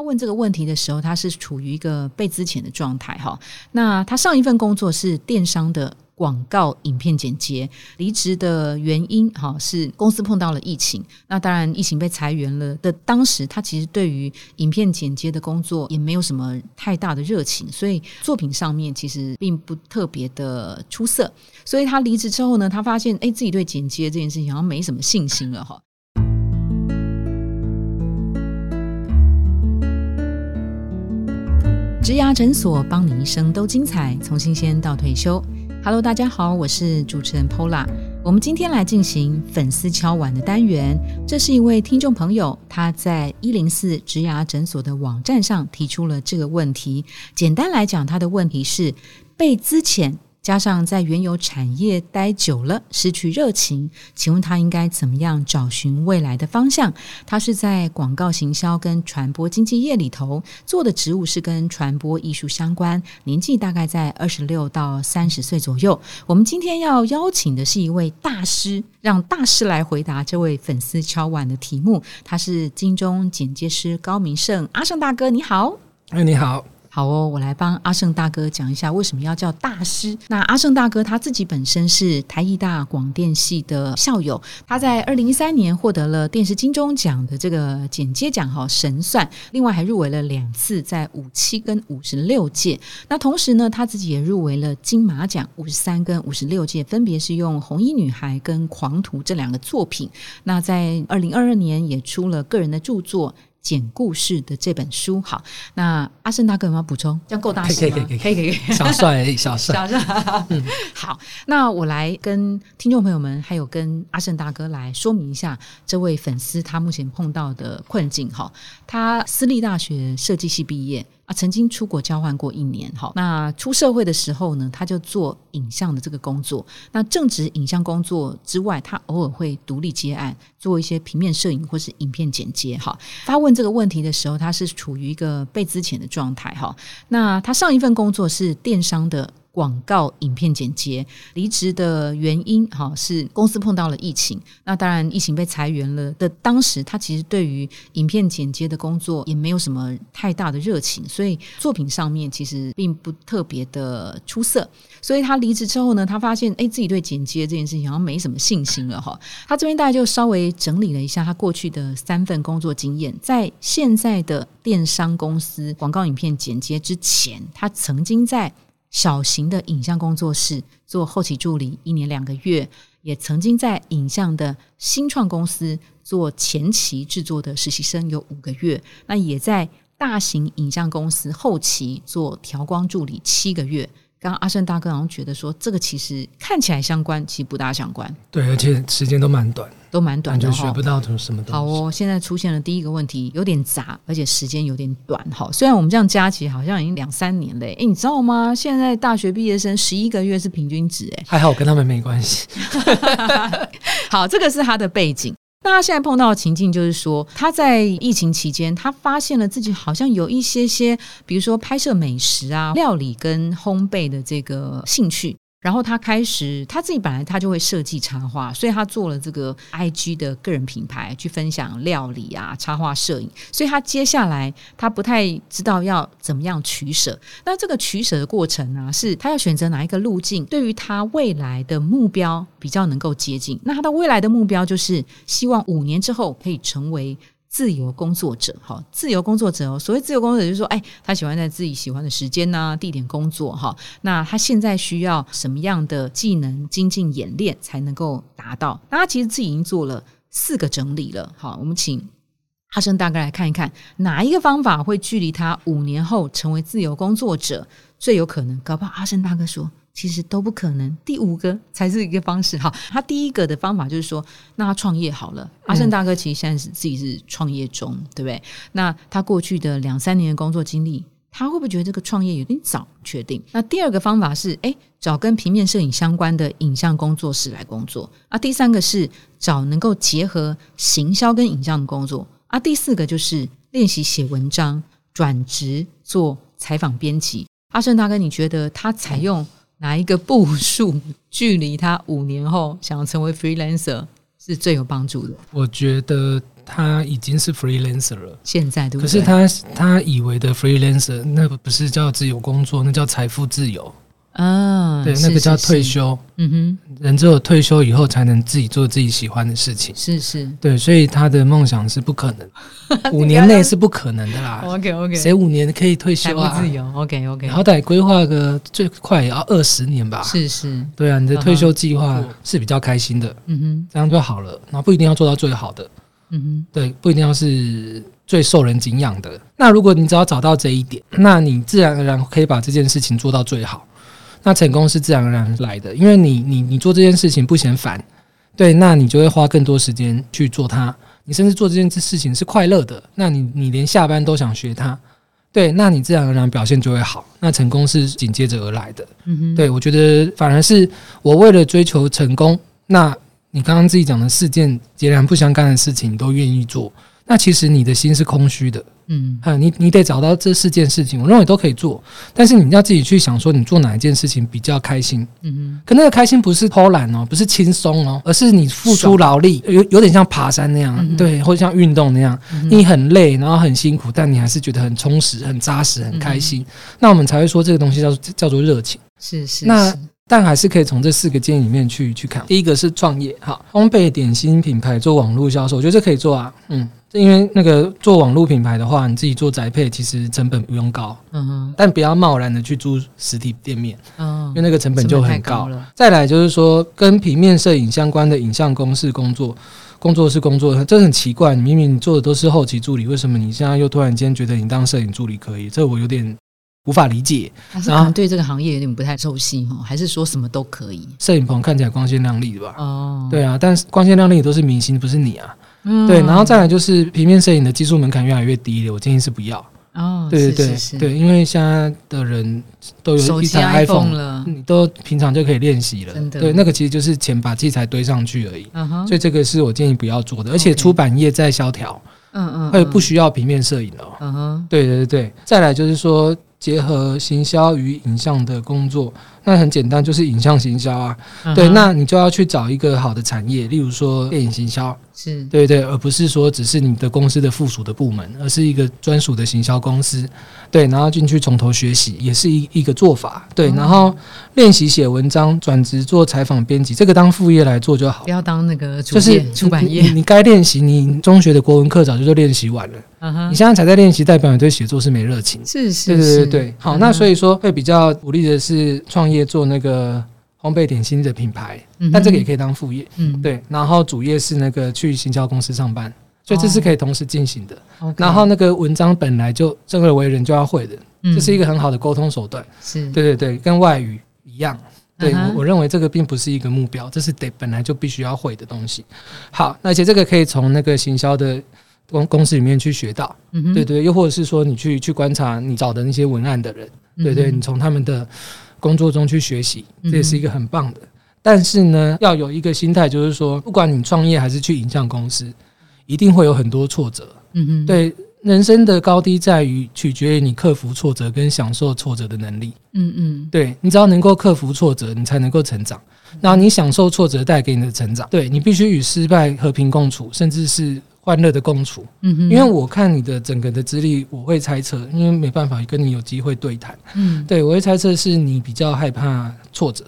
他问这个问题的时候，他是处于一个被资遣的状态哈。那他上一份工作是电商的广告影片剪接，离职的原因哈是公司碰到了疫情。那当然，疫情被裁员了的当时，他其实对于影片剪接的工作也没有什么太大的热情，所以作品上面其实并不特别的出色。所以他离职之后呢，他发现哎，自己对剪接这件事情好像没什么信心了哈。植牙诊所，帮你一生都精彩，从新鲜到退休。Hello，大家好，我是主持人 Pola。我们今天来进行粉丝敲碗的单元。这是一位听众朋友，他在一零四植牙诊所的网站上提出了这个问题。简单来讲，他的问题是被资遣。加上在原有产业待久了，失去热情，请问他应该怎么样找寻未来的方向？他是在广告行销跟传播经纪业里头做的职务是跟传播艺术相关，年纪大概在二十六到三十岁左右。我们今天要邀请的是一位大师，让大师来回答这位粉丝敲碗的题目。他是金钟剪接师高明胜，阿胜大哥，你好。哎，你好。好哦，我来帮阿胜大哥讲一下为什么要叫大师。那阿胜大哥他自己本身是台艺大广电系的校友，他在二零一三年获得了电视金钟奖的这个剪接奖哈神算，另外还入围了两次，在五七跟五十六届。那同时呢，他自己也入围了金马奖五十三跟五十六届，分别是用《红衣女孩》跟《狂徒》这两个作品。那在二零二二年也出了个人的著作。讲故事的这本书，好，那阿胜大哥有没有补充？这样够大声吗？可以可以可以，小帅小帅小帅，嗯，好，那我来跟听众朋友们，还有跟阿胜大哥来说明一下这位粉丝他目前碰到的困境。哈，他私立大学设计系毕业。啊，曾经出国交换过一年，哈。那出社会的时候呢，他就做影像的这个工作。那正值影像工作之外，他偶尔会独立接案，做一些平面摄影或是影片剪接，哈。他问这个问题的时候，他是处于一个被资遣的状态，哈。那他上一份工作是电商的。广告影片剪接离职的原因，哈是公司碰到了疫情。那当然，疫情被裁员了的当时，他其实对于影片剪接的工作也没有什么太大的热情，所以作品上面其实并不特别的出色。所以他离职之后呢，他发现哎，自己对剪接这件事情好像没什么信心了，哈。他这边大概就稍微整理了一下他过去的三份工作经验，在现在的电商公司广告影片剪接之前，他曾经在。小型的影像工作室做后期助理一年两个月，也曾经在影像的新创公司做前期制作的实习生有五个月，那也在大型影像公司后期做调光助理七个月。刚刚阿胜大哥好像觉得说，这个其实看起来相关，其实不大相关。对，而且时间都蛮短，都蛮短的，学不到什么什么东西。好哦，现在出现了第一个问题，有点杂，而且时间有点短。哈，虽然我们这样加起来好像已经两三年了，哎，你知道吗？现在大学毕业生十一个月是平均值，哎，还好，我跟他们没关系。好，这个是他的背景。那他现在碰到的情境就是说，他在疫情期间，他发现了自己好像有一些些，比如说拍摄美食啊、料理跟烘焙的这个兴趣。然后他开始他自己本来他就会设计插画，所以他做了这个 I G 的个人品牌，去分享料理啊、插画摄影。所以他接下来他不太知道要怎么样取舍。那这个取舍的过程呢，是他要选择哪一个路径，对于他未来的目标比较能够接近。那他的未来的目标就是希望五年之后可以成为。自由工作者，哈，自由工作者哦。所谓自由工作者，就是说，哎，他喜欢在自己喜欢的时间呢、地点工作，哈。那他现在需要什么样的技能精进演练才能够达到？那他其实自己已经做了四个整理了，好，我们请阿生大哥来看一看，哪一个方法会距离他五年后成为自由工作者最有可能？搞不好阿生大哥说。其实都不可能，第五个才是一个方式。哈，他第一个的方法就是说，那他创业好了。阿胜大哥其实现在是自己是创业中，对不对？那他过去的两三年的工作经历，他会不会觉得这个创业有点早？确定。那第二个方法是，哎，找跟平面摄影相关的影像工作室来工作。啊，第三个是找能够结合行销跟影像的工作。啊，第四个就是练习写文章，转职做采访编辑。阿胜大哥，你觉得他采用？哪一个步数距离他五年后想要成为 freelancer 是最有帮助的？我觉得他已经是 freelancer 了。现在对不对？可是他他以为的 freelancer 那个不是叫自由工作，那叫财富自由。啊，对，那个叫退休。嗯哼人只有退休以后才能自己做自己喜欢的事情，。是是对，所以他的梦想是不可能，五年内是不可能的啦。OK OK，谁五年可以退休啊？自由，OK OK，好歹规划个最快也要二十年吧。是是，对啊，你的退休计划是比较开心的，嗯哼这样就好了。然后不一定要做到最好的，嗯哼嗯对，不一定要是最受人敬仰的。那如果你只要找到这一点，那你自然而然可以把这件事情做到最好。那成功是自然而然来的，因为你你你做这件事情不嫌烦，对，那你就会花更多时间去做它。你甚至做这件事情是快乐的，那你你连下班都想学它，对，那你自然而然表现就会好。那成功是紧接着而来的。嗯哼，对，我觉得反而是我为了追求成功，那你刚刚自己讲的四件截然不相干的事情，你都愿意做，那其实你的心是空虚的。嗯啊，你你得找到这四件事情，我认为都可以做，但是你要自己去想说，你做哪一件事情比较开心。嗯嗯可那个开心不是偷懒哦，不是轻松哦，而是你付出劳力，有有点像爬山那样，嗯对，或者像运动那样，哼，你很累，然后很辛苦，但你还是觉得很充实、很扎实、很开嗯心，那我们才会说这个东西叫做叫做热情。是是那是但还是可以从这四个建议里面去去看。第一个是创业，哈，烘焙点心品牌做网络销售，我觉得这可以做啊，嗯，因为那个做网络品牌的话，你自己做宅配，其实成本不用高，嗯哼但不要贸然的去租实体店面，嗯因为那个成本就很高。高了，再来就是说，跟平面摄影相关的影像公司工作。工作是工作，这很奇怪。你明明你做的都是后期助理，为什么你现在又突然间觉得你当摄影助理可以？这我有点无法理解。还是可然后能对这个行业有点不太熟悉哈，还是说什么都可以摄影棚看起来光鲜亮丽的吧？哦，对啊，但是光鲜亮丽的都是明星，不是你啊。嗯对，然后再来就是平面摄影的技术门槛越来越低了，我建议是不要。哦，对对对对，因为现在的人都有一台 iPhone 了，你都平常就可以练习了。真的对，那个其实就是钱把器材堆上去而已。嗯哼，所以这个是我建议不要做的，而且出版业在萧条，嗯嗯，会不需，要平面摄影了哦。嗯哼，对对对对，再来就是说结合行销与影像的工作，那很简单，就是影像行销啊。对，那你就要去找一个好的产业，例如说电影行销，是对对，而不是说只是你的公司的附属的部门，而是一个专属的行销公司。对，然后进去从头学习，也是一一个做法。对，哦然后练习写文章，转职做采访编辑，这个当副业来做就好不。要当那个就是出版业，你你该练习，你中学的国文课早就都练习完了，嗯哼你，现在才在练习，代表你对写作是没热情。是是，对对对是对，好，那所，以说会比较鼓励的是创业做那个烘焙点心的品牌，嗯但这个也可以当副业。嗯，对，然后主业是那个去行销公司上班，所以这是可以同时进行的。然后那个文章本来就生而为人就要会的，嗯这是一个很好的沟通手段。是，对对对，跟外语一样。对，我我认为这个并不是一个目标，这是得本来就必须要会的东西。好，那而且这个可以从那个行销的公公司里面去学到，嗯对对，又或者是说你去去观察你找的那些文案的人，对对，你从他们的工作中去学习，嗯这也是一个很棒的。但是呢，要有一个心态，就是说，不管你创业还是去影像公司，一定会有很多挫折。嗯嗯，对，人生的高低在于取决于你克服挫折跟享受挫折的能力。嗯嗯，对你只要能够克服挫折，你才能够成长。然后你享受挫折带给你的成长，对你必须与失败和平共处，甚至是欢乐的共处。嗯哼，因为我看你的整个的资历，我会猜测，因为没办法跟你有机会对谈，嗯。对我会猜测是你比较害怕挫折，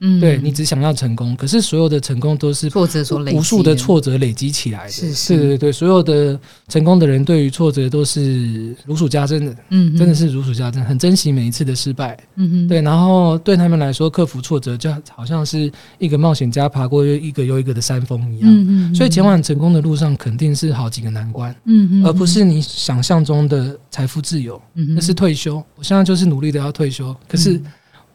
嗯，对你只想要成功，可是所有的成功都是挫折所累无数的，挫折累积起来的。是是。对对对，所有的成功的人对于挫折都是如数家珍的，嗯，真的是如数家珍，很珍惜每一次的失败。嗯哼，对，然后对他们来说，克服挫折就好像是一个冒险家爬过一个又一个的山峰一样。嗯嗯，所以前往成功的路上肯定是好几个难关，嗯嗯，而不是你想象中的财富自由，嗯，那是退休。我现在就是努力的要退休，可是嗯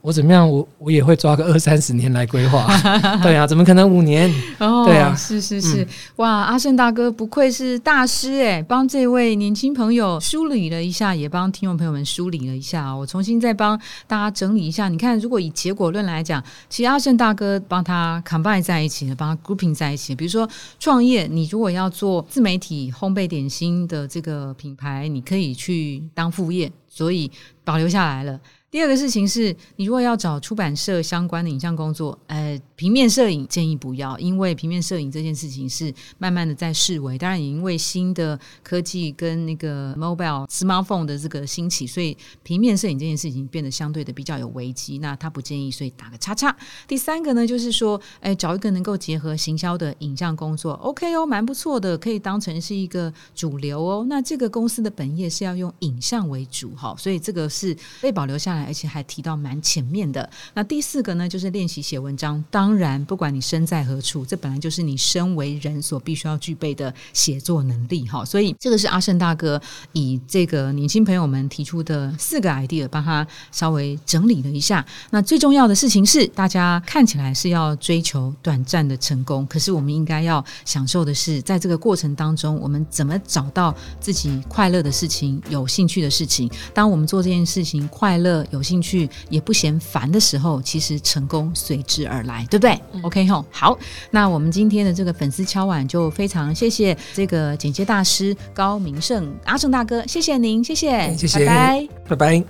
我怎么样，我我也会抓个二三十年来规划。对啊，怎么可能五年？哦，对啊是是是，哇，阿胜大哥不愧是大师哎，帮这位年轻朋友梳理了一下，也帮听众朋友们梳理了一下。我重新再帮大家整理一下，你看，如果以结果论来讲，其实阿胜大哥帮他 combine 在一起了，帮他 grouping 在一起。比如说创业，你如果要做自媒体烘焙点心的这个品牌，你可以去当副业，所以保留下来了。第二个事情是，你如果要找出版社相关的影像工作，呃，平面摄影建议不要，因为平面摄影这件事情是慢慢的在式微。当然，也因为新的科技跟那个 mobile smartphone 的这个兴起，所以平面摄影这件事情变得相对的比较有危机。那他不建议，所以打个叉叉。第三个呢，就是说，哎，找一个能够结合行销的影像工作，OK 哦，蛮不错的，可以当成是一个主流哦。那这个公司的本业是要用影像为主，哈，所以这个是被保留下来。而且还提到蛮前面的。那第四个呢，就是练习写文章。当然，不管你身在何处，这本来就是你身为人所必须要具备的写作能力。哈，所以这个是阿胜大哥以这个年轻朋友们提出的四个 idea，帮他稍微整理了一下。那最重要的事情是，大家看起来是要追求短暂的成功，可是我们应该要享受的是，在这个过程当中，我们怎么找到自己快乐的事情、有兴趣的事情。当我们做这件事情快乐。有兴趣也不嫌烦的时候，其实成功随之而来，对不对？OK 吼，好，那我们今天的这个粉丝敲碗就非常谢谢这个剪接大师高明胜阿胜大哥，谢谢您，谢谢，谢谢，拜拜，拜拜。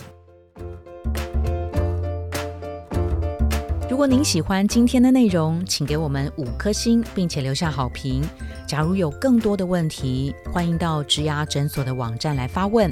如果您喜欢今天的内容，请给我们五颗星，并且留下好评。假如有更多的问题，欢迎到植牙诊所的网站来发问。